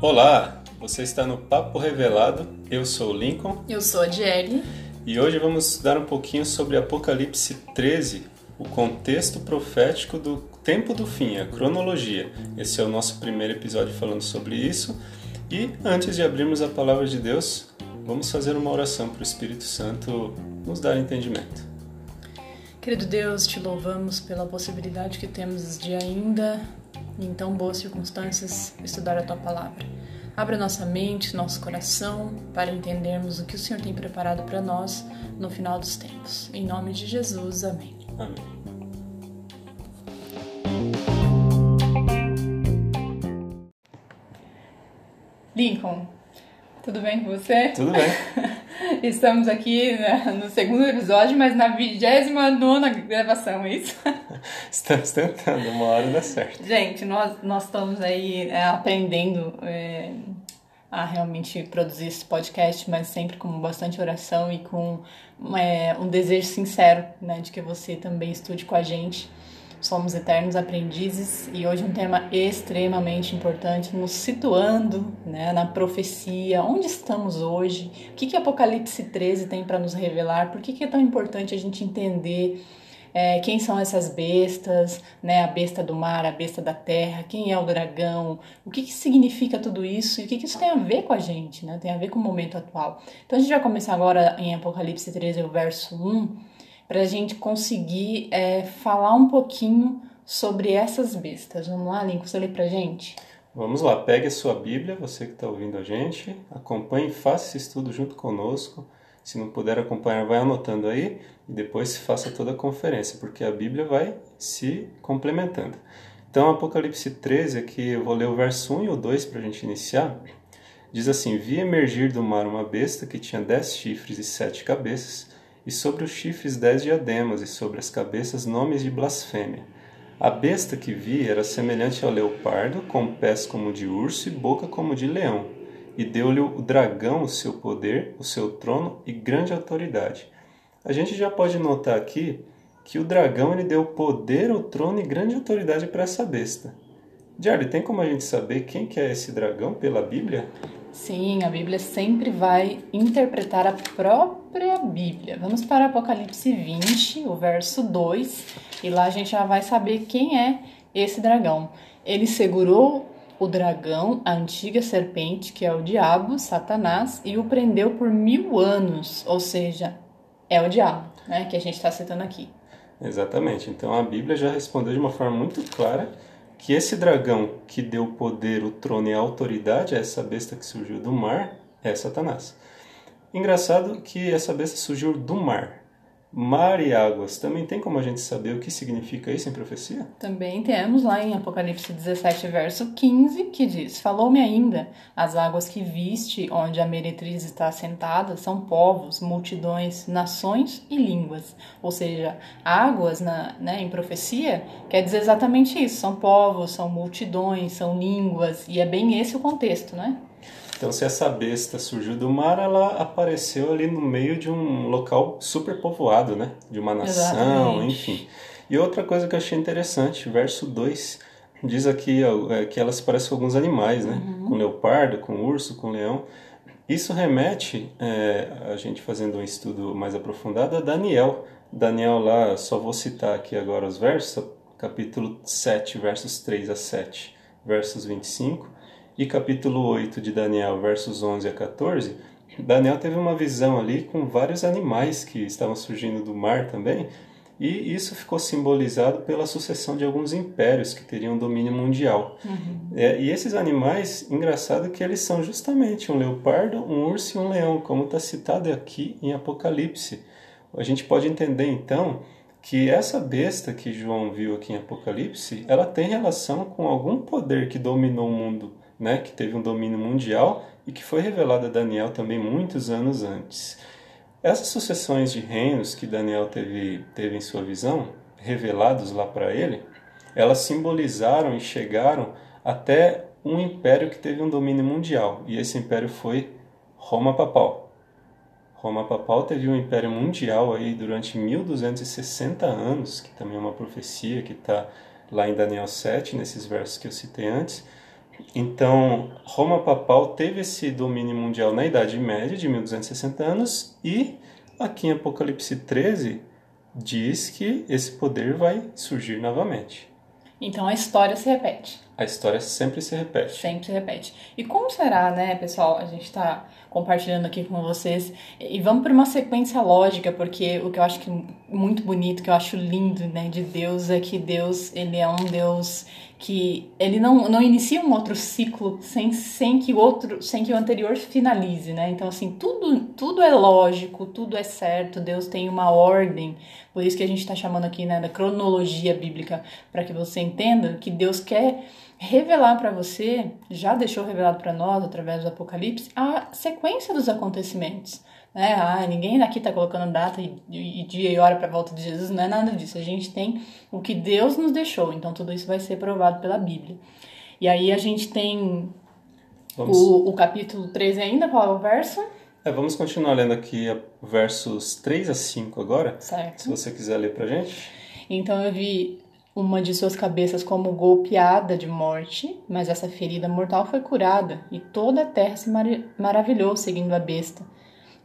Olá, você está no Papo Revelado. Eu sou o Lincoln. Eu sou a Jelly. E hoje vamos dar um pouquinho sobre Apocalipse 13, o contexto profético do tempo do fim, a cronologia. Esse é o nosso primeiro episódio falando sobre isso. E antes de abrirmos a palavra de Deus, vamos fazer uma oração para o Espírito Santo nos dar entendimento. Querido Deus, te louvamos pela possibilidade que temos de ainda em tão boas circunstâncias, estudar a tua palavra. Abra nossa mente, nosso coração, para entendermos o que o Senhor tem preparado para nós no final dos tempos. Em nome de Jesus, amém. Amém. Lincoln, tudo bem com você? Tudo bem. Estamos aqui né, no segundo episódio, mas na 29 gravação, é isso? Estamos tentando, uma hora dá certo. Gente, nós, nós estamos aí é, aprendendo é, a realmente produzir esse podcast, mas sempre com bastante oração e com é, um desejo sincero né, de que você também estude com a gente Somos eternos aprendizes e hoje um tema extremamente importante, nos situando né, na profecia, onde estamos hoje, o que, que Apocalipse 13 tem para nos revelar, por que, que é tão importante a gente entender é, quem são essas bestas, né, a besta do mar, a besta da terra, quem é o dragão, o que, que significa tudo isso e o que, que isso tem a ver com a gente, né, tem a ver com o momento atual. Então a gente vai começar agora em Apocalipse 13, o verso 1 para a gente conseguir é, falar um pouquinho sobre essas bestas. Vamos lá, Lincoln, você lê para gente? Vamos lá, pegue a sua Bíblia, você que está ouvindo a gente, acompanhe e faça esse estudo junto conosco. Se não puder acompanhar, vai anotando aí e depois faça toda a conferência, porque a Bíblia vai se complementando. Então, Apocalipse 13, aqui eu vou ler o verso 1 e o 2 para a gente iniciar. Diz assim: Vi emergir do mar uma besta que tinha dez chifres e sete cabeças e sobre os chifres dez diademas, e sobre as cabeças nomes de blasfêmia. A besta que vi era semelhante ao leopardo, com pés como de urso e boca como de leão, e deu-lhe o dragão o seu poder, o seu trono e grande autoridade. A gente já pode notar aqui que o dragão ele deu poder, o trono e grande autoridade para essa besta. Jardy, tem como a gente saber quem que é esse dragão pela Bíblia? Sim, a Bíblia sempre vai interpretar a própria Bíblia. Vamos para Apocalipse 20, o verso 2, e lá a gente já vai saber quem é esse dragão. Ele segurou o dragão, a antiga serpente, que é o diabo, Satanás, e o prendeu por mil anos, ou seja, é o diabo, né, que a gente está citando aqui. Exatamente. Então a Bíblia já respondeu de uma forma muito clara que esse dragão que deu poder, o trono e a autoridade a essa besta que surgiu do mar é Satanás. Engraçado que essa besta surgiu do mar. Mar e águas. Também tem como a gente saber o que significa isso em profecia? Também temos lá em Apocalipse 17, verso 15, que diz: Falou-me ainda, as águas que viste, onde a meretriz está assentada, são povos, multidões, nações e línguas. Ou seja, águas na, né, em profecia quer dizer exatamente isso: são povos, são multidões, são línguas, e é bem esse o contexto, né? Então, se essa besta surgiu do mar, ela apareceu ali no meio de um local super povoado, né? De uma nação, Exatamente. enfim. E outra coisa que eu achei interessante, verso 2, diz aqui é, que elas parecem com alguns animais, né? Uhum. Com leopardo, com urso, com leão. Isso remete, é, a gente fazendo um estudo mais aprofundado, a Daniel. Daniel lá, só vou citar aqui agora os versos, capítulo 7, versos 3 a 7, versos 25 e capítulo 8 de Daniel, versos 11 a 14, Daniel teve uma visão ali com vários animais que estavam surgindo do mar também, e isso ficou simbolizado pela sucessão de alguns impérios que teriam domínio mundial. Uhum. É, e esses animais, engraçado que eles são justamente um leopardo, um urso e um leão, como está citado aqui em Apocalipse. A gente pode entender então que essa besta que João viu aqui em Apocalipse, ela tem relação com algum poder que dominou o mundo né, que teve um domínio mundial e que foi revelado a Daniel também muitos anos antes. Essas sucessões de reinos que Daniel teve, teve em sua visão, revelados lá para ele, elas simbolizaram e chegaram até um império que teve um domínio mundial, e esse império foi Roma Papal. Roma Papal teve um império mundial aí durante 1260 anos, que também é uma profecia que está lá em Daniel 7, nesses versos que eu citei antes. Então, Roma Papal teve esse domínio mundial na Idade Média, de 1260 anos, e aqui em Apocalipse 13 diz que esse poder vai surgir novamente. Então a história se repete. A história sempre se repete. Sempre se repete. E como será, né, pessoal? A gente está compartilhando aqui com vocês. E vamos para uma sequência lógica, porque o que eu acho que muito bonito, que eu acho lindo, né, de Deus é que Deus, ele é um Deus que ele não, não inicia um outro ciclo sem, sem que o outro sem que o anterior finalize, né? Então assim, tudo tudo é lógico, tudo é certo, Deus tem uma ordem. Por isso que a gente está chamando aqui, né, da cronologia bíblica, para que você entenda que Deus quer revelar para você, já deixou revelado para nós através do Apocalipse, a sequência dos acontecimentos. Né? Ah, ninguém aqui está colocando data e, e, dia e hora para a volta de Jesus, não é nada disso. A gente tem o que Deus nos deixou, então tudo isso vai ser provado pela Bíblia. E aí a gente tem o, o, capítulo 13 ainda, qual é o verso? É, vamos continuar lendo aqui versos 3 a 5 agora. Certo. Se você quiser ler pra gente. Então eu vi uma de suas cabeças como golpeada de morte, mas essa ferida mortal foi curada, e toda a terra se mar maravilhou seguindo a besta.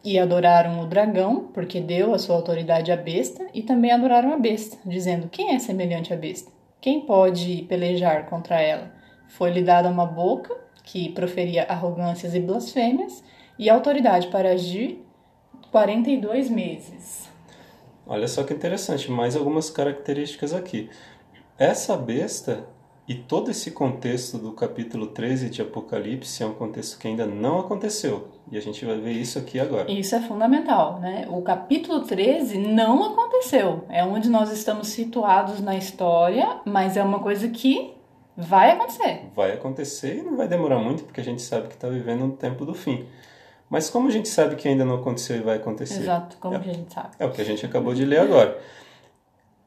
E adoraram o dragão, porque deu a sua autoridade à besta, e também adoraram a besta, dizendo: Quem é semelhante à besta? Quem pode pelejar contra ela? Foi-lhe dada uma boca, que proferia arrogâncias e blasfêmias, e autoridade para agir 42 meses. Olha só que interessante, mais algumas características aqui. Essa besta e todo esse contexto do capítulo 13 de Apocalipse é um contexto que ainda não aconteceu. E a gente vai ver isso aqui agora. Isso é fundamental, né? O capítulo 13 não aconteceu. É onde nós estamos situados na história, mas é uma coisa que vai acontecer. Vai acontecer e não vai demorar muito, porque a gente sabe que está vivendo um tempo do fim. Mas como a gente sabe que ainda não aconteceu e vai acontecer? Exato, como é, a gente sabe. É o que a gente acabou de ler agora.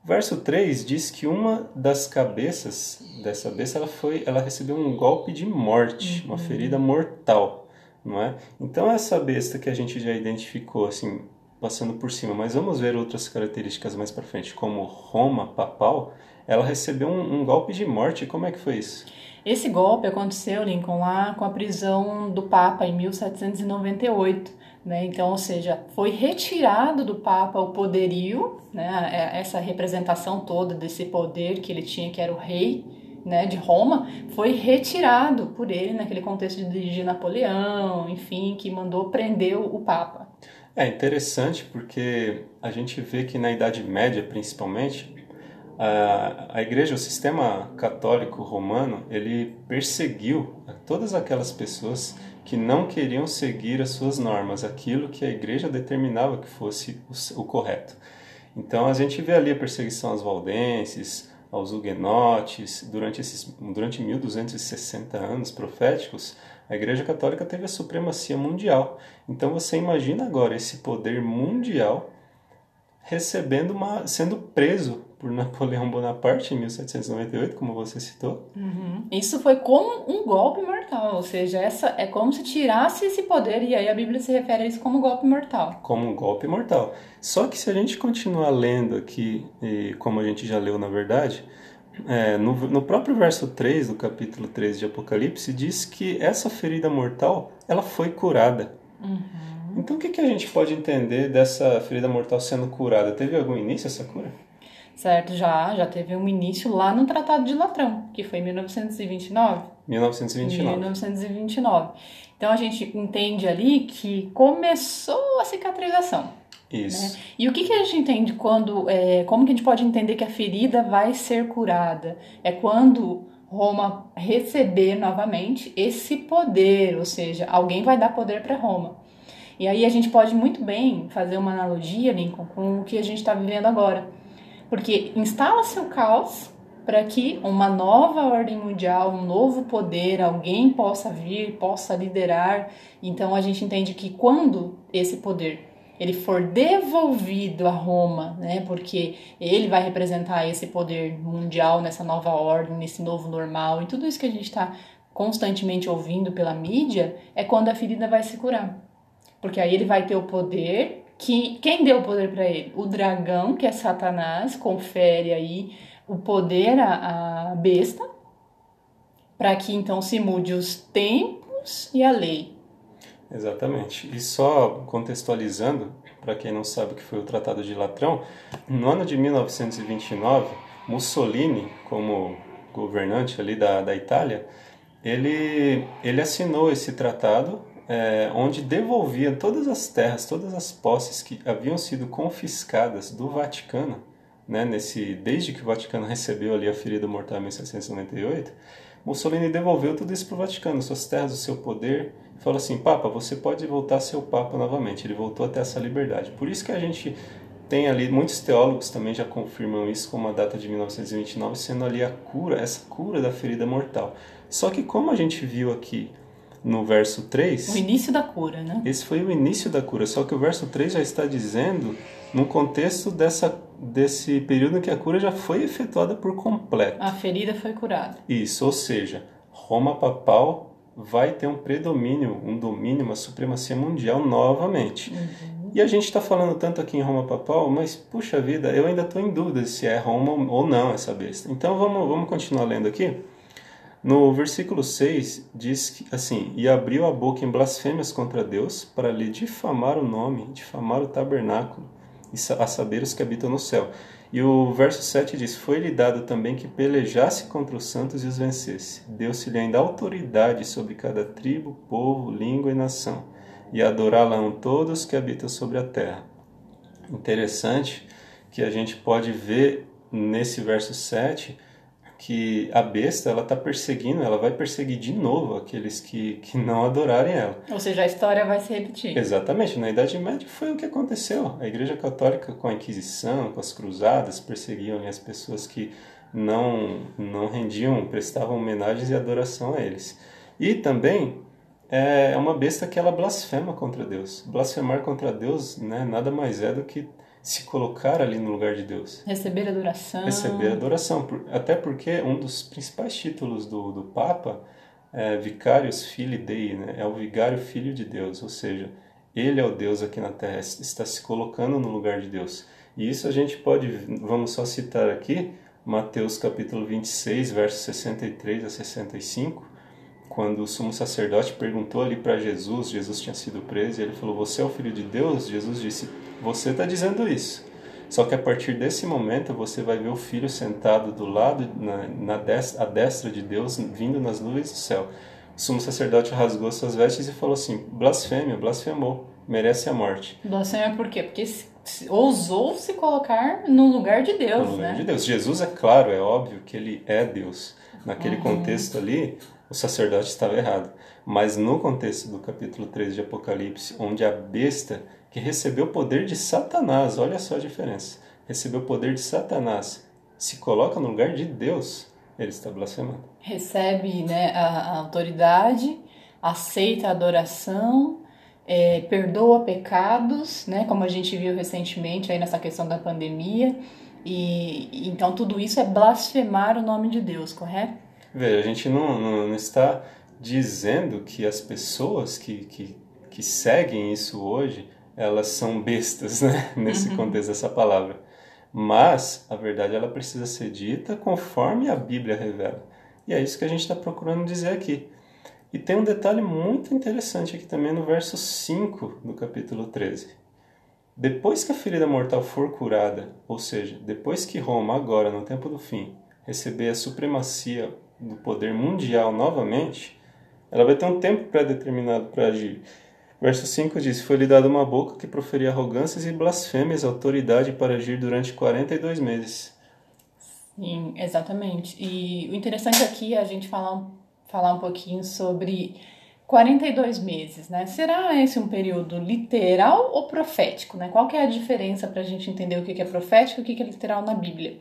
Verso 3 diz que uma das cabeças dessa besta ela foi, ela recebeu um golpe de morte, uhum. uma ferida mortal, não é? Então essa besta que a gente já identificou assim, passando por cima, mas vamos ver outras características mais para frente, como Roma papal, ela recebeu um, um golpe de morte. Como é que foi isso? Esse golpe aconteceu, Lincoln, lá com a prisão do Papa em 1798. Né? Então, ou seja, foi retirado do Papa o poderio, né? Essa representação toda desse poder que ele tinha, que era o rei né, de Roma, foi retirado por ele naquele contexto de Napoleão, enfim, que mandou prender o Papa. É interessante porque a gente vê que na Idade Média, principalmente, a, a igreja, o sistema católico romano, ele perseguiu todas aquelas pessoas que não queriam seguir as suas normas, aquilo que a igreja determinava que fosse o, o correto. Então a gente vê ali a perseguição aos valdenses, aos huguenotes, durante esses durante 1260 anos proféticos, a Igreja Católica teve a supremacia mundial. Então você imagina agora esse poder mundial recebendo uma sendo preso por Napoleão Bonaparte em 1798, como você citou. Uhum. Isso foi como um golpe mortal, ou seja, essa é como se tirasse esse poder e aí a Bíblia se refere a isso como golpe mortal. Como um golpe mortal. Só que se a gente continuar lendo aqui, como a gente já leu na verdade, é, no, no próprio verso 3 do capítulo 3 de Apocalipse diz que essa ferida mortal ela foi curada. Uhum. Então o que, que a gente pode entender dessa ferida mortal sendo curada? Teve algum início essa cura? Certo? Já, já teve um início lá no Tratado de Latrão, que foi em 1929. 1929. 1929. Então a gente entende ali que começou a cicatrização. Isso. Né? E o que, que a gente entende quando. É, como que a gente pode entender que a ferida vai ser curada? É quando Roma receber novamente esse poder, ou seja, alguém vai dar poder para Roma. E aí a gente pode muito bem fazer uma analogia, Lincoln, com o que a gente está vivendo agora. Porque instala-se o caos para que uma nova ordem mundial, um novo poder, alguém possa vir, possa liderar. Então a gente entende que quando esse poder ele for devolvido a Roma, né, porque ele vai representar esse poder mundial nessa nova ordem, nesse novo normal, e tudo isso que a gente está constantemente ouvindo pela mídia, é quando a ferida vai se curar. Porque aí ele vai ter o poder que quem deu o poder para ele? O dragão, que é Satanás, confere aí o poder à, à besta, para que então se mude os tempos e a lei. Exatamente. E só contextualizando, para quem não sabe o que foi o Tratado de Latrão, no ano de 1929, Mussolini, como governante ali da, da Itália, ele, ele assinou esse tratado é, onde devolvia todas as terras, todas as posses que haviam sido confiscadas do Vaticano, né, nesse, desde que o Vaticano recebeu ali a ferida mortal em 1798, Mussolini devolveu tudo isso para o Vaticano, suas terras, o seu poder, e falou assim, Papa, você pode voltar a ser o Papa novamente. Ele voltou até essa liberdade. Por isso que a gente tem ali, muitos teólogos também já confirmam isso como a data de 1929 sendo ali a cura, essa cura da ferida mortal. Só que como a gente viu aqui no verso 3. O início da cura, né? Esse foi o início da cura, só que o verso 3 já está dizendo no contexto dessa, desse período em que a cura já foi efetuada por completo. A ferida foi curada. Isso, ou seja, Roma papal vai ter um predomínio, um domínio, uma supremacia mundial novamente. Uhum. E a gente está falando tanto aqui em Roma papal, mas puxa vida, eu ainda estou em dúvida se é Roma ou não essa besta. Então vamos, vamos continuar lendo aqui. No versículo 6 diz assim: E abriu a boca em blasfêmias contra Deus para lhe difamar o nome, difamar o tabernáculo, a saber os que habitam no céu. E o verso 7 diz: Foi-lhe dado também que pelejasse contra os santos e os vencesse. Deu-se-lhe ainda autoridade sobre cada tribo, povo, língua e nação, e adorá-la todos que habitam sobre a terra. Interessante que a gente pode ver nesse verso 7 que a besta ela está perseguindo, ela vai perseguir de novo aqueles que, que não adorarem ela. Ou seja, a história vai se repetir. Exatamente. Na Idade Média foi o que aconteceu. A Igreja Católica, com a Inquisição, com as cruzadas, perseguiam as pessoas que não, não rendiam, prestavam homenagens e adoração a eles. E também é uma besta que ela blasfema contra Deus. Blasfemar contra Deus né, nada mais é do que se colocar ali no lugar de Deus. Receber adoração. Receber adoração. Até porque um dos principais títulos do, do Papa é Vicarius Filii Dei, né? é o vigário filho de Deus, ou seja, ele é o Deus aqui na terra, está se colocando no lugar de Deus. E isso a gente pode, vamos só citar aqui, Mateus capítulo 26, versos 63 a 65, quando o sumo sacerdote perguntou ali para Jesus, Jesus tinha sido preso, e ele falou: Você é o filho de Deus? Jesus disse: Você está dizendo isso. Só que a partir desse momento você vai ver o filho sentado do lado, na, na destra, à destra de Deus, vindo nas nuvens do céu. O sumo sacerdote rasgou suas vestes e falou assim: blasfêmia, blasfemou, merece a morte. Blasfêmia por quê? Porque ousou se colocar no lugar de Deus, no lugar né? de Deus. Jesus é claro, é óbvio que ele é Deus. Naquele uhum. contexto ali, o sacerdote estava errado. Mas no contexto do capítulo 3 de Apocalipse, onde a besta que recebeu o poder de Satanás, olha só a diferença, recebeu o poder de Satanás, se coloca no lugar de Deus, ele está blasfemando. Recebe né, a, a autoridade, aceita a adoração, é, perdoa pecados, né, como a gente viu recentemente aí nessa questão da pandemia, e então tudo isso é blasfemar o nome de Deus, correto? Veja, a gente não, não, não está dizendo que as pessoas que, que, que seguem isso hoje, elas são bestas, né? Nesse uhum. contexto dessa palavra. Mas a verdade ela precisa ser dita conforme a Bíblia revela. E é isso que a gente está procurando dizer aqui. E tem um detalhe muito interessante aqui também no verso 5 do capítulo 13. Depois que a ferida mortal for curada, ou seja, depois que Roma, agora no tempo do fim, receber a supremacia do poder mundial novamente, ela vai ter um tempo pré-determinado para agir. Verso 5 diz: Foi-lhe dada uma boca que proferia arrogâncias e blasfêmias, autoridade para agir durante 42 meses. Sim, exatamente. E o interessante aqui é a gente falar, falar um pouquinho sobre 42 meses, né? Será esse um período literal ou profético, né? Qual que é a diferença para a gente entender o que é profético e o que é literal na Bíblia?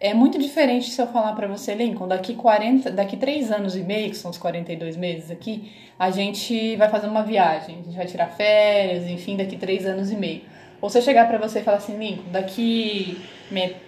É muito diferente se eu falar para você, Lincoln, daqui 40, daqui 3 anos e meio, que são os 42 meses aqui, a gente vai fazer uma viagem, a gente vai tirar férias, enfim, daqui 3 anos e meio. Ou se eu chegar para você e falar assim, Lincoln, daqui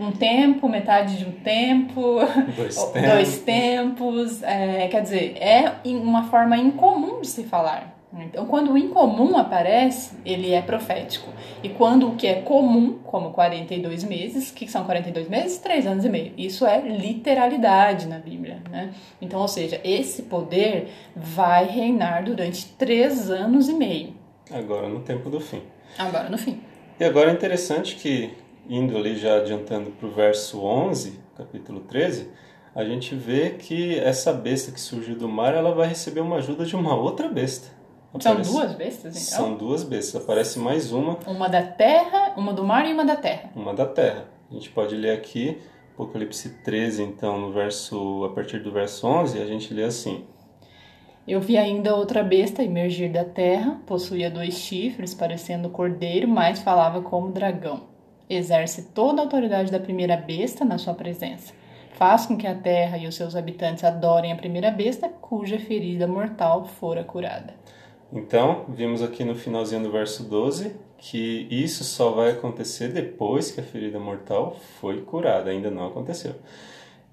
um tempo, metade de um tempo, dois tempos, dois tempos é, quer dizer, é uma forma incomum de se falar. Então, quando o incomum aparece, ele é profético. E quando o que é comum, como 42 meses, que são 42 meses? 3 anos e meio. Isso é literalidade na Bíblia, né? Então, ou seja, esse poder vai reinar durante 3 anos e meio. Agora no tempo do fim. Agora no fim. E agora é interessante que, indo ali já adiantando para o verso 11, capítulo 13, a gente vê que essa besta que surgiu do mar, ela vai receber uma ajuda de uma outra besta. Aparece... São duas bestas, então? São duas bestas. Aparece mais uma. Uma da terra, uma do mar e uma da terra. Uma da terra. A gente pode ler aqui, Apocalipse 13, então, no verso, a partir do verso 11, a gente lê assim. Eu vi ainda outra besta emergir da terra, possuía dois chifres, parecendo cordeiro, mas falava como dragão. Exerce toda a autoridade da primeira besta na sua presença. Faz com que a terra e os seus habitantes adorem a primeira besta, cuja ferida mortal fora curada. Então, vimos aqui no finalzinho do verso 12 que isso só vai acontecer depois que a ferida mortal foi curada, ainda não aconteceu.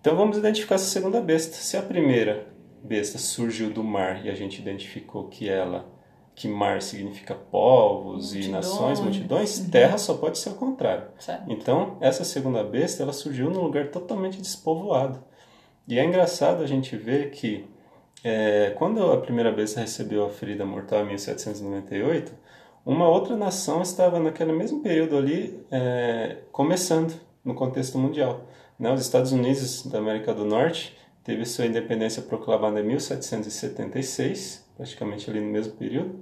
Então vamos identificar essa segunda besta. Se a primeira besta surgiu do mar e a gente identificou que ela, que mar significa povos multidões. e nações, multidões, uhum. terra só pode ser o contrário. Certo. Então essa segunda besta ela surgiu num lugar totalmente despovoado. E é engraçado a gente ver que é, quando a primeira besta recebeu a ferida mortal em 1798, uma outra nação estava naquele mesmo período ali é, começando no contexto mundial. Né? Os Estados Unidos da América do Norte teve sua independência proclamada em 1776, praticamente ali no mesmo período,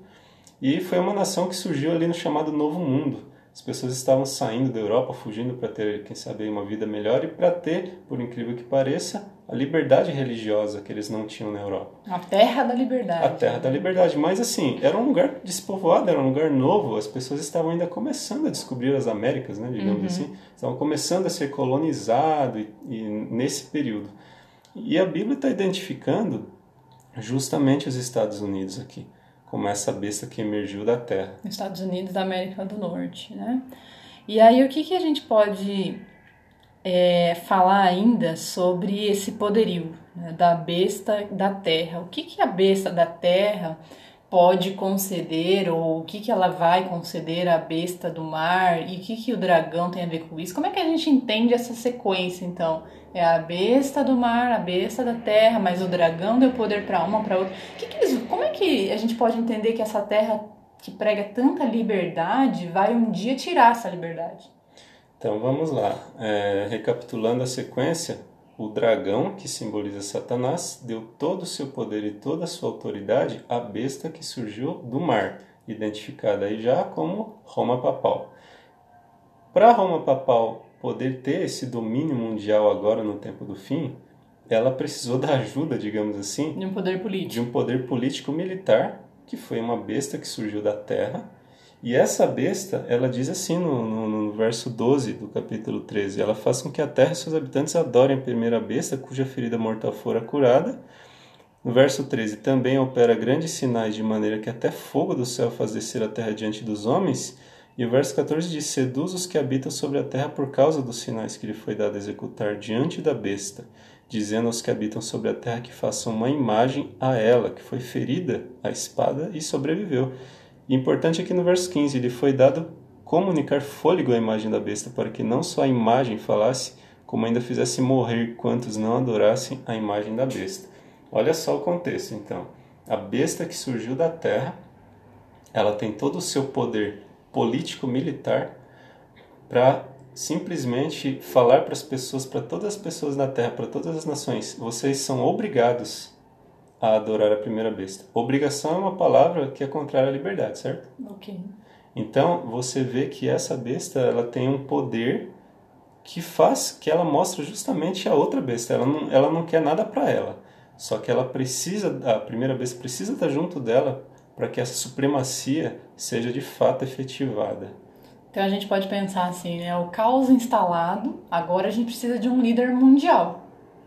e foi uma nação que surgiu ali no chamado Novo Mundo. As pessoas estavam saindo da Europa, fugindo para ter, quem sabe, uma vida melhor e para ter, por incrível que pareça, a liberdade religiosa que eles não tinham na Europa. A terra da liberdade. A terra da liberdade. Mas assim, era um lugar despovoado, era um lugar novo. As pessoas estavam ainda começando a descobrir as Américas, né, digamos uhum. assim. Estavam começando a ser colonizados e, e nesse período. E a Bíblia está identificando justamente os Estados Unidos aqui, como essa besta que emergiu da terra. Estados Unidos da América do Norte, né? E aí o que, que a gente pode é, falar ainda sobre esse poderio né, da besta da terra? O que, que a besta da terra pode conceder ou o que, que ela vai conceder à besta do mar e o que, que o dragão tem a ver com isso? Como é que a gente entende essa sequência então? É a besta do mar, a besta da terra, mas o dragão deu poder para uma, para outra. Que que eles, como é que a gente pode entender que essa terra que prega tanta liberdade vai um dia tirar essa liberdade? Então vamos lá. É, recapitulando a sequência, o dragão, que simboliza Satanás, deu todo o seu poder e toda a sua autoridade à besta que surgiu do mar, identificada aí já como Roma Papal. Para Roma Papal poder ter esse domínio mundial agora no tempo do fim, ela precisou da ajuda, digamos assim, de um poder político, de um poder político militar, que foi uma besta que surgiu da terra. E essa besta, ela diz assim no, no, no, verso 12 do capítulo 13: Ela faz com que a terra e seus habitantes adorem a primeira besta, cuja ferida mortal fora curada. No verso 13: Também opera grandes sinais, de maneira que até fogo do céu faz descer a terra diante dos homens e o verso 14 diz: Seduz os que habitam sobre a terra por causa dos sinais que lhe foi dado executar diante da besta, dizendo aos que habitam sobre a terra que façam uma imagem a ela, que foi ferida a espada e sobreviveu. Importante é que no verso 15 lhe foi dado comunicar fôlego à imagem da besta, para que não só a imagem falasse, como ainda fizesse morrer quantos não adorassem a imagem da besta. Olha só o contexto, então. A besta que surgiu da terra, ela tem todo o seu poder político-militar para simplesmente falar para as pessoas, para todas as pessoas na Terra, para todas as nações, vocês são obrigados a adorar a primeira besta. Obrigação é uma palavra que é contrária à liberdade, certo? Ok. Então você vê que essa besta ela tem um poder que faz que ela mostra justamente a outra besta. Ela não, ela não quer nada para ela. Só que ela precisa, a primeira besta precisa estar junto dela para que essa supremacia seja de fato efetivada. Então a gente pode pensar assim, né? O caos instalado, agora a gente precisa de um líder mundial.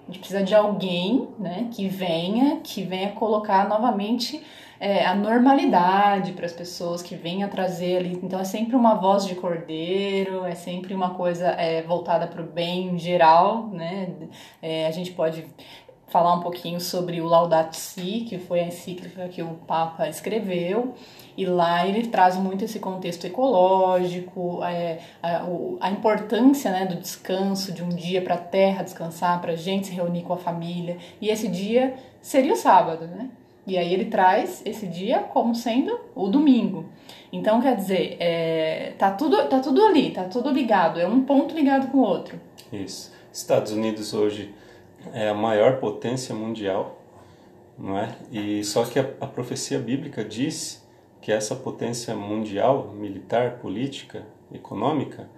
A gente precisa de alguém, né, que venha, que venha colocar novamente é, a normalidade para as pessoas, que venha trazer ali. Então é sempre uma voz de cordeiro, é sempre uma coisa é, voltada para o bem geral, né? É, a gente pode falar um pouquinho sobre o Laudato Si, que foi a encíclica que o Papa escreveu, e lá ele traz muito esse contexto ecológico, é, a, a, importância né, do descanso, de um dia para a terra descansar, para a gente se reunir com a família, e esse dia seria o sábado, né? E aí ele traz esse dia como sendo o domingo. Então, quer dizer, é, tá, tudo, tá tudo ali, tá tudo ligado, é um ponto ligado com o outro. Isso. Estados Unidos hoje é a maior potência mundial, não é? E só que a, a profecia bíblica diz que essa potência mundial, militar, política, econômica,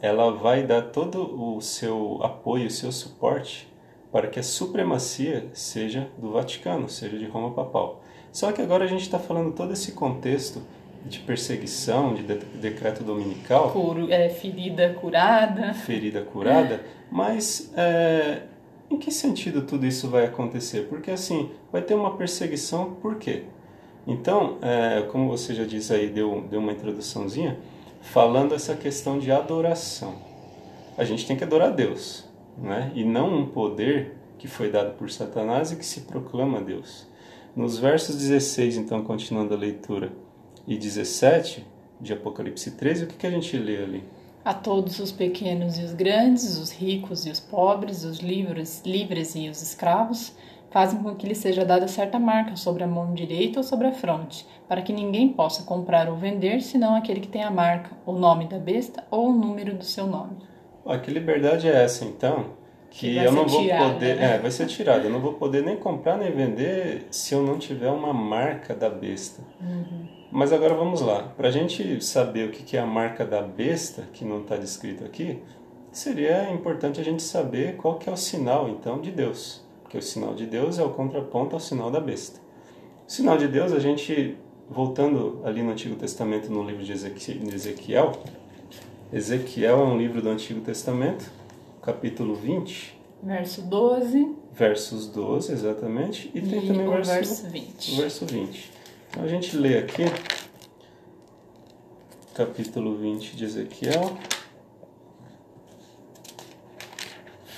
ela vai dar todo o seu apoio, o seu suporte para que a supremacia seja do Vaticano, seja de Roma Papal. Só que agora a gente está falando todo esse contexto de perseguição, de, de decreto dominical. Curo, é, ferida curada. Ferida curada. Mas é, em que sentido tudo isso vai acontecer? Porque assim, vai ter uma perseguição, por quê? Então, é, como você já disse aí, deu, deu uma introduçãozinha, falando essa questão de adoração. A gente tem que adorar Deus, né? e não um poder que foi dado por Satanás e que se proclama Deus. Nos versos 16, então, continuando a leitura, e 17 de Apocalipse 13, o que, que a gente lê ali? A todos os pequenos e os grandes, os ricos e os pobres, os livres, livres e os escravos, fazem com que lhe seja dada certa marca sobre a mão direita ou sobre a fronte, para que ninguém possa comprar ou vender, senão aquele que tem a marca, o nome da besta ou o número do seu nome. Ah, que liberdade é essa, então? Que, que eu não vou tirada, poder. Né? É, vai ser tirada. Eu não vou poder nem comprar nem vender se eu não tiver uma marca da besta. Uhum. Mas agora vamos lá. Para a gente saber o que é a marca da besta, que não está descrito aqui, seria importante a gente saber qual que é o sinal, então, de Deus. Porque o sinal de Deus é o contraponto ao sinal da besta. O sinal de Deus, a gente, voltando ali no Antigo Testamento, no livro de Ezequiel, Ezequiel é um livro do Antigo Testamento, capítulo 20. Verso 12. Versos 12, exatamente. E, e tem também o verso, verso 20. O verso 20. Então a gente lê aqui, capítulo 20 de Ezequiel,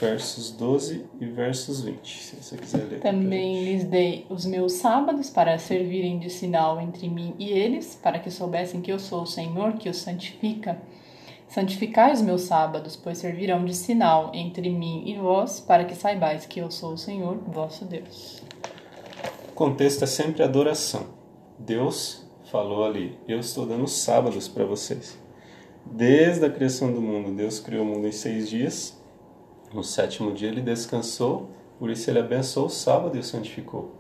versos 12 e versos 20, se você quiser ler. Também lhes dei os meus sábados para servirem de sinal entre mim e eles, para que soubessem que eu sou o Senhor que os santifica. Santificai os meus sábados, pois servirão de sinal entre mim e vós, para que saibais que eu sou o Senhor, vosso Deus. O contexto é sempre adoração. Deus falou ali: Eu estou dando sábados para vocês. Desde a criação do mundo, Deus criou o mundo em seis dias. No sétimo dia ele descansou, por isso ele abençoou o sábado e o santificou.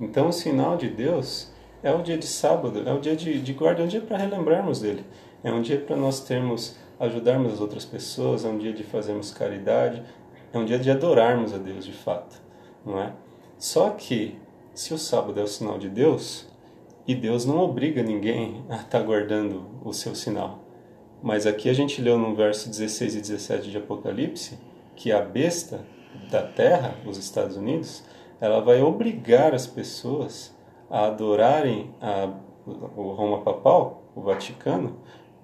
Então o sinal de Deus é o dia de sábado, é o dia de, de guarda, é um dia para relembrarmos dele. É um dia para nós termos, ajudarmos as outras pessoas, é um dia de fazermos caridade, é um dia de adorarmos a Deus de fato, não é? Só que, se o sábado é o sinal de Deus, e Deus não obriga ninguém a estar tá guardando o seu sinal. Mas aqui a gente leu no verso 16 e 17 de Apocalipse que a besta da terra, os Estados Unidos, ela vai obrigar as pessoas a adorarem a, o Roma Papal, o Vaticano,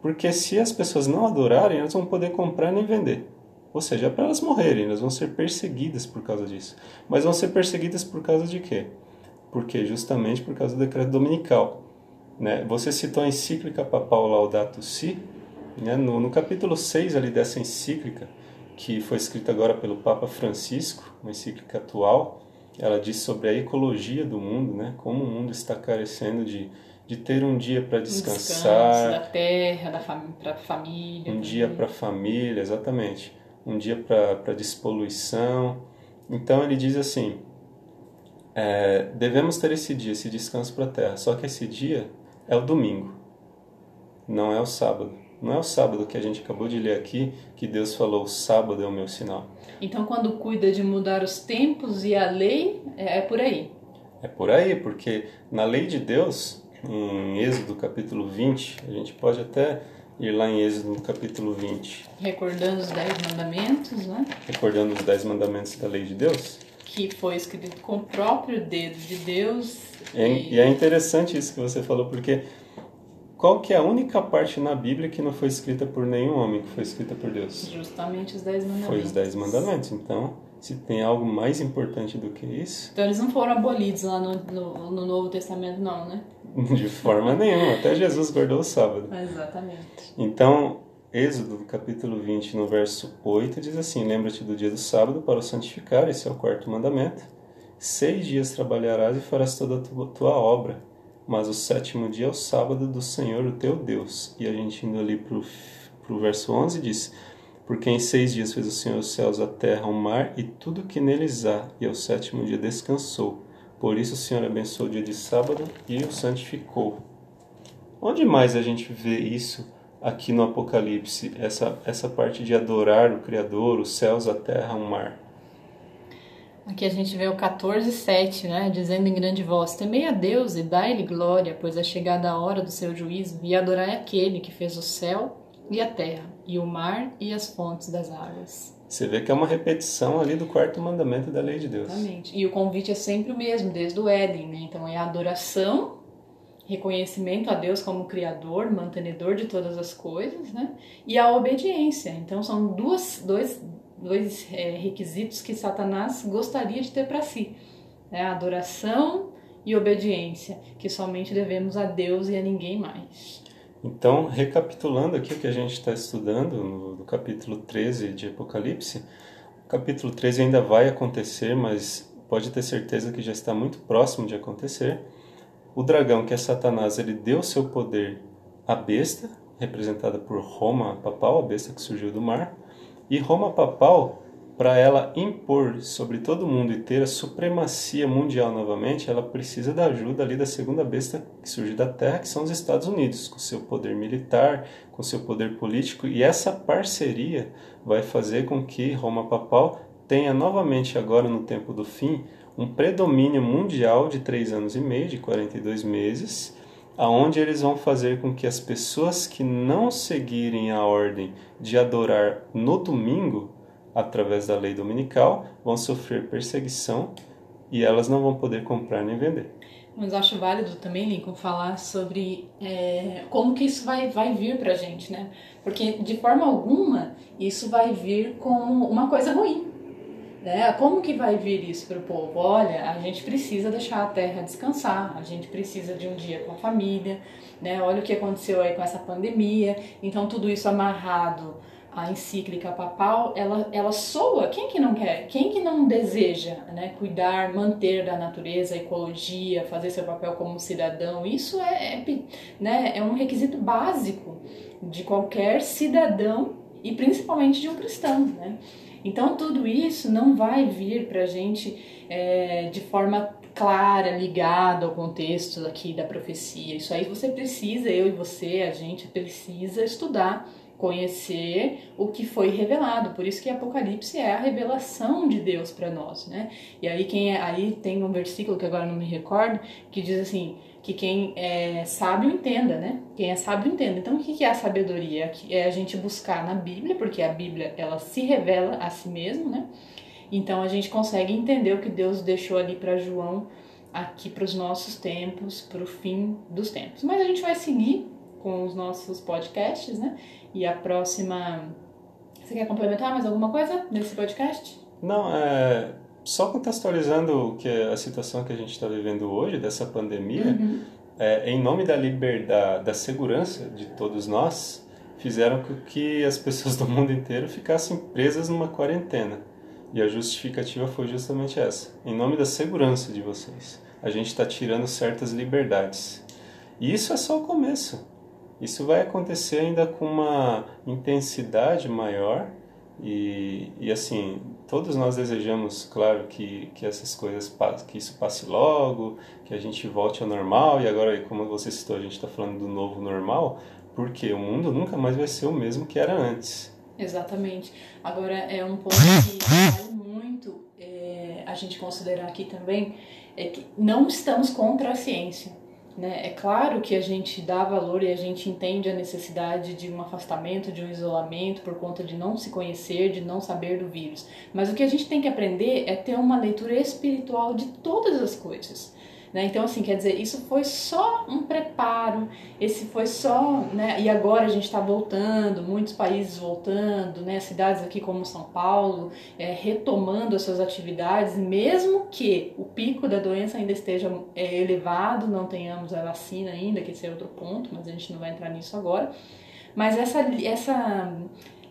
porque se as pessoas não adorarem, elas vão poder comprar nem vender. Ou seja, é para elas morrerem, elas vão ser perseguidas por causa disso. Mas vão ser perseguidas por causa de quê? Porque justamente por causa do decreto dominical. Né? Você citou a encíclica papal Laudato Si, né? no, no capítulo 6 ali dessa encíclica, que foi escrita agora pelo Papa Francisco, uma encíclica atual, ela diz sobre a ecologia do mundo, né? como o mundo está carecendo de, de ter um dia para descansar. Descanso da terra, da fam para a família. Um dia para a família, exatamente. Um dia para despoluição. Então ele diz assim: é, devemos ter esse dia, esse descanso para a terra. Só que esse dia é o domingo, não é o sábado. Não é o sábado que a gente acabou de ler aqui que Deus falou: o sábado é o meu sinal. Então, quando cuida de mudar os tempos e a lei, é, é por aí. É por aí, porque na lei de Deus, em Êxodo capítulo 20, a gente pode até ir lá em Êxodo no capítulo 20. Recordando os dez mandamentos, né? Recordando os dez mandamentos da lei de Deus que foi escrito com o próprio dedo de Deus. É, e... e é interessante isso que você falou, porque qual que é a única parte na Bíblia que não foi escrita por nenhum homem, que foi escrita por Deus? Justamente os Dez Mandamentos. Foi os Dez Mandamentos. Então, se tem algo mais importante do que isso... Então eles não foram abolidos lá no, no, no Novo Testamento, não, né? De forma nenhuma. Até Jesus guardou o sábado. Exatamente. Então, Êxodo, capítulo 20, no verso 8, diz assim: Lembra-te do dia do sábado para o santificar, esse é o quarto mandamento. Seis dias trabalharás e farás toda a tua, obra, mas o sétimo dia é o sábado do Senhor, o teu Deus. E a gente indo ali para o verso 11 diz: Porque em seis dias fez o Senhor os céus, a terra, o mar e tudo que neles há, e ao sétimo dia descansou. Por isso o Senhor abençoou o dia de sábado e o santificou. Onde mais a gente vê isso aqui no Apocalipse? Essa, essa parte de adorar o Criador, os céus, a terra, o mar. Aqui a gente vê o 14, 7, né? Dizendo em grande voz: Temei a Deus e dai-lhe glória, pois é chegada a hora do seu juízo, e adorai aquele que fez o céu e a terra, e o mar e as fontes das águas. Você vê que é uma repetição ali do quarto mandamento da lei de Deus. Exatamente. E o convite é sempre o mesmo, desde o Éden, né? Então é a adoração, reconhecimento a Deus como Criador, mantenedor de todas as coisas, né? E a obediência. Então são duas, dois, dois é, requisitos que Satanás gostaria de ter para si: né? adoração e obediência, que somente devemos a Deus e a ninguém mais. Então, recapitulando aqui o que a gente está estudando no, no, capítulo 13 de Apocalipse, o capítulo 13 ainda vai acontecer, mas pode ter certeza que já está muito próximo de acontecer. O dragão, que é Satanás, ele deu seu poder à besta, representada por Roma papal, a besta que surgiu do mar, e Roma papal para ela impor sobre todo mundo e ter a supremacia mundial novamente, ela precisa da ajuda ali da segunda besta que surge da Terra, que são os Estados Unidos, com seu poder militar, com seu poder político, e essa parceria vai fazer com que Roma Papal tenha novamente agora no tempo do fim um predomínio mundial de três anos e meio, de 42 meses, aonde eles vão fazer com que as pessoas que não seguirem a ordem de adorar no domingo através da lei dominical, vão sofrer perseguição e elas não vão poder comprar nem vender. Mas acho válido também, Lincoln, falar sobre é, como que isso vai, vai vir para a gente, né? Porque de forma alguma isso vai vir como uma coisa ruim. Né? Como que vai vir isso para o povo? Olha, a gente precisa deixar a terra descansar, a gente precisa de um dia com a família, né? Olha o que aconteceu aí com essa pandemia. Então tudo isso amarrado a encíclica papal, ela, ela soa, quem que não quer? Quem que não deseja né, cuidar, manter da natureza, ecologia, fazer seu papel como cidadão? Isso é, é, né, é um requisito básico de qualquer cidadão e principalmente de um cristão, né? Então tudo isso não vai vir para a gente é, de forma clara, ligada ao contexto aqui da profecia. Isso aí você precisa, eu e você, a gente precisa estudar conhecer o que foi revelado. Por isso que Apocalipse é a revelação de Deus para nós, né? E aí quem é, aí tem um versículo que agora não me recordo que diz assim que quem é sábio entenda, né? Quem é sábio entenda. Então o que é a sabedoria? É a gente buscar na Bíblia, porque a Bíblia ela se revela a si mesmo, né? Então a gente consegue entender o que Deus deixou ali para João aqui para os nossos tempos, para o fim dos tempos. Mas a gente vai seguir com os nossos podcasts, né? E a próxima. Você quer complementar mais alguma coisa nesse podcast? Não, é. Só contextualizando que a situação que a gente está vivendo hoje, dessa pandemia, uhum. é, em nome da liberdade, da segurança de todos nós, fizeram com que as pessoas do mundo inteiro ficassem presas numa quarentena. E a justificativa foi justamente essa: em nome da segurança de vocês, a gente está tirando certas liberdades. E isso é só o começo. Isso vai acontecer ainda com uma intensidade maior e, e assim, todos nós desejamos, claro, que, que essas coisas, que isso passe logo, que a gente volte ao normal e agora, como você citou, a gente está falando do novo normal, porque o mundo nunca mais vai ser o mesmo que era antes. Exatamente. Agora, é um ponto que vale muito é, a gente considerar aqui também, é que não estamos contra a ciência né? É claro que a gente dá valor e a gente entende a necessidade de um afastamento, de um isolamento por conta de não se conhecer, de não saber do vírus. Mas o que a gente tem que aprender é ter uma leitura espiritual de todas as coisas. Né? Então, assim, quer dizer, isso foi só um preparo, esse foi só, né? E agora a gente está voltando, muitos países voltando, né? Cidades aqui como São Paulo, é, retomando as suas atividades, mesmo que o pico da doença ainda esteja é, elevado, não tenhamos a vacina ainda, que esse é outro ponto, mas a gente não vai entrar nisso agora. Mas essa, essa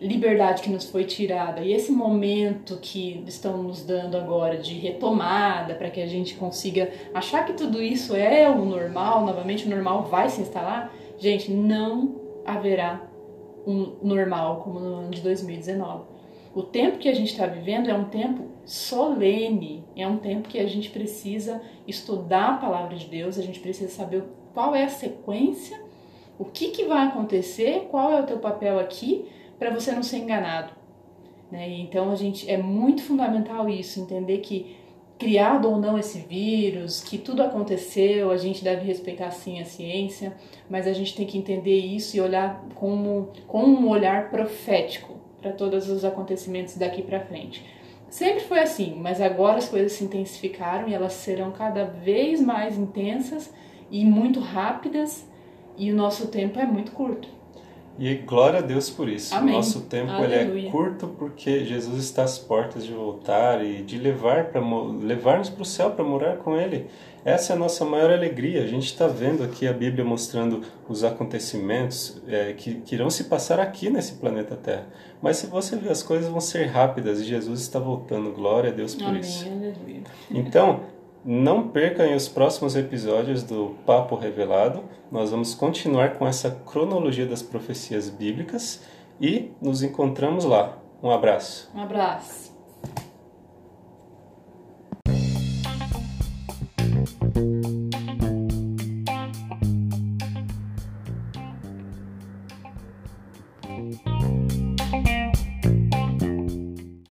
liberdade que nos foi tirada e esse momento que estão nos dando agora de retomada para que a gente consiga achar que tudo isso é o normal, novamente o normal vai se instalar, gente, não haverá um normal como no ano de 2019. O tempo que a gente está vivendo é um tempo solene, é um tempo que a gente precisa estudar a palavra de Deus, a gente precisa saber qual é a sequência, o que, que vai acontecer, qual é o teu papel aqui para você não ser enganado. Né? Então a gente é muito fundamental isso, entender que criado ou não esse vírus, que tudo aconteceu, a gente deve respeitar sim a ciência, mas a gente tem que entender isso e olhar como, com um olhar profético para todos os acontecimentos daqui para frente. Sempre foi assim, mas agora as coisas se intensificaram e elas serão cada vez mais intensas e muito rápidas e o nosso tempo é muito curto. E glória a Deus por isso. Amém. Nosso tempo ele é curto porque Jesus está às portas de voltar e de levar para levar-nos para o céu para morar com Ele. Essa é a nossa maior alegria. A gente está vendo aqui a Bíblia mostrando os acontecimentos é, que, que irão se passar aqui nesse planeta Terra. Mas se você ver, as coisas vão ser rápidas e Jesus está voltando. Glória a Deus por Amém. isso. Aleluia. Então, não percam os próximos episódios do Papo Revelado. Nós vamos continuar com essa cronologia das profecias bíblicas e nos encontramos lá. Um abraço. Um abraço.